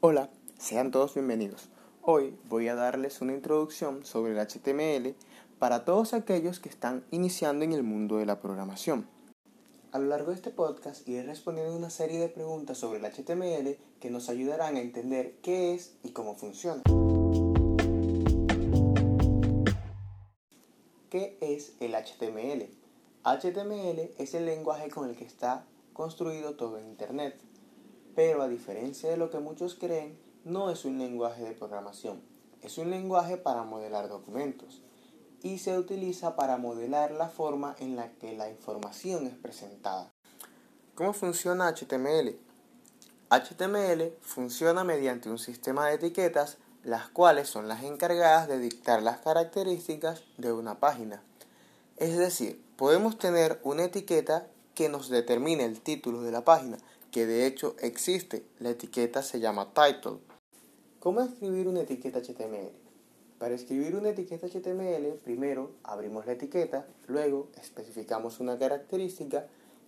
Hola, sean todos bienvenidos. Hoy voy a darles una introducción sobre el HTML para todos aquellos que están iniciando en el mundo de la programación. A lo largo de este podcast iré respondiendo una serie de preguntas sobre el HTML que nos ayudarán a entender qué es y cómo funciona. ¿Qué es el HTML? HTML es el lenguaje con el que está construido todo Internet, pero a diferencia de lo que muchos creen, no es un lenguaje de programación, es un lenguaje para modelar documentos y se utiliza para modelar la forma en la que la información es presentada. ¿Cómo funciona HTML? HTML funciona mediante un sistema de etiquetas las cuales son las encargadas de dictar las características de una página. Es decir, podemos tener una etiqueta que nos determine el título de la página, que de hecho existe. La etiqueta se llama title. ¿Cómo escribir una etiqueta HTML? Para escribir una etiqueta HTML, primero abrimos la etiqueta, luego especificamos una característica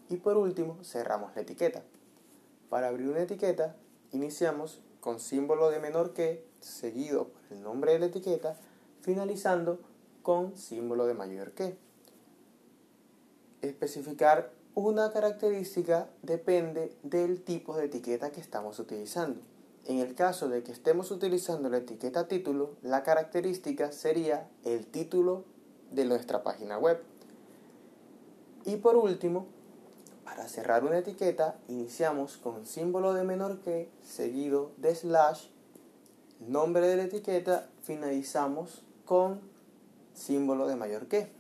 y por último cerramos la etiqueta. Para abrir una etiqueta, iniciamos con símbolo de menor que, seguido por el nombre de la etiqueta, finalizando con símbolo de mayor que. Especificar una característica depende del tipo de etiqueta que estamos utilizando. En el caso de que estemos utilizando la etiqueta título, la característica sería el título de nuestra página web. Y por último, para cerrar una etiqueta, iniciamos con símbolo de menor que seguido de slash, nombre de la etiqueta, finalizamos con símbolo de mayor que.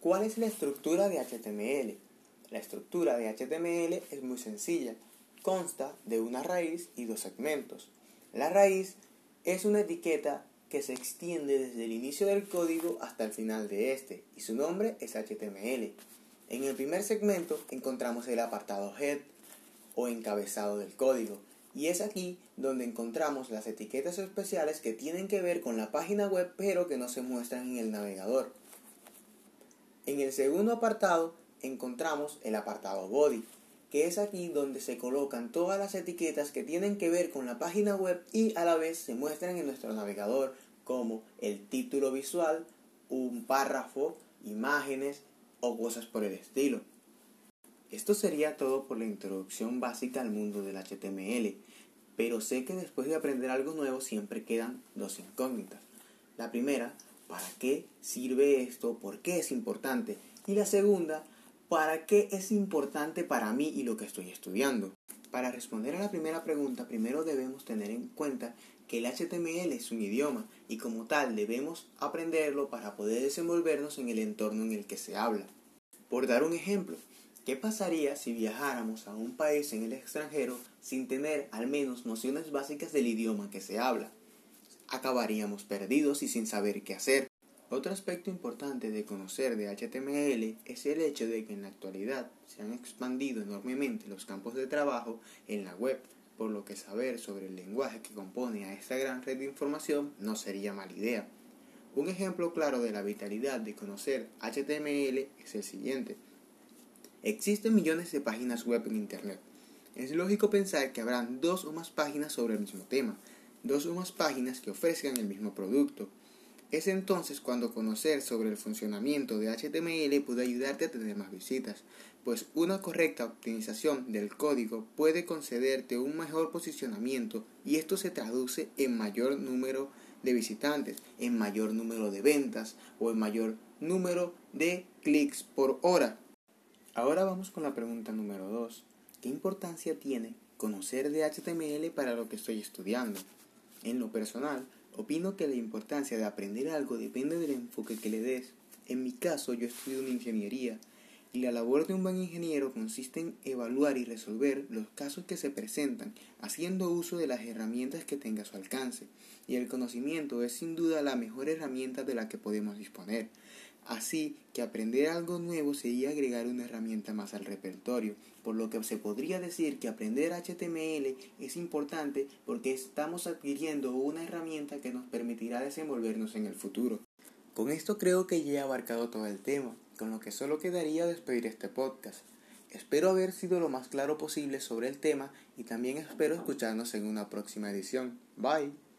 ¿Cuál es la estructura de HTML? La estructura de HTML es muy sencilla consta de una raíz y dos segmentos. La raíz es una etiqueta que se extiende desde el inicio del código hasta el final de este y su nombre es HTML. En el primer segmento encontramos el apartado head o encabezado del código y es aquí donde encontramos las etiquetas especiales que tienen que ver con la página web pero que no se muestran en el navegador. En el segundo apartado encontramos el apartado body que es aquí donde se colocan todas las etiquetas que tienen que ver con la página web y a la vez se muestran en nuestro navegador como el título visual, un párrafo, imágenes o cosas por el estilo. Esto sería todo por la introducción básica al mundo del HTML, pero sé que después de aprender algo nuevo siempre quedan dos incógnitas. La primera, ¿para qué sirve esto? ¿Por qué es importante? Y la segunda, ¿Para qué es importante para mí y lo que estoy estudiando? Para responder a la primera pregunta, primero debemos tener en cuenta que el HTML es un idioma y como tal debemos aprenderlo para poder desenvolvernos en el entorno en el que se habla. Por dar un ejemplo, ¿qué pasaría si viajáramos a un país en el extranjero sin tener al menos nociones básicas del idioma que se habla? Acabaríamos perdidos y sin saber qué hacer. Otro aspecto importante de conocer de HTML es el hecho de que en la actualidad se han expandido enormemente los campos de trabajo en la web, por lo que saber sobre el lenguaje que compone a esta gran red de información no sería mala idea. Un ejemplo claro de la vitalidad de conocer HTML es el siguiente. Existen millones de páginas web en Internet. Es lógico pensar que habrán dos o más páginas sobre el mismo tema, dos o más páginas que ofrezcan el mismo producto, es entonces cuando conocer sobre el funcionamiento de HTML puede ayudarte a tener más visitas, pues una correcta optimización del código puede concederte un mejor posicionamiento y esto se traduce en mayor número de visitantes, en mayor número de ventas o en mayor número de clics por hora. Ahora vamos con la pregunta número 2. ¿Qué importancia tiene conocer de HTML para lo que estoy estudiando? En lo personal, Opino que la importancia de aprender algo depende del enfoque que le des. En mi caso, yo estudio una ingeniería y la labor de un buen ingeniero consiste en evaluar y resolver los casos que se presentan, haciendo uso de las herramientas que tenga a su alcance. Y el conocimiento es sin duda la mejor herramienta de la que podemos disponer. Así que aprender algo nuevo sería agregar una herramienta más al repertorio, por lo que se podría decir que aprender HTML es importante porque estamos adquiriendo una herramienta que nos permitirá desenvolvernos en el futuro. Con esto creo que ya he abarcado todo el tema, con lo que solo quedaría despedir este podcast. Espero haber sido lo más claro posible sobre el tema y también espero escucharnos en una próxima edición. Bye.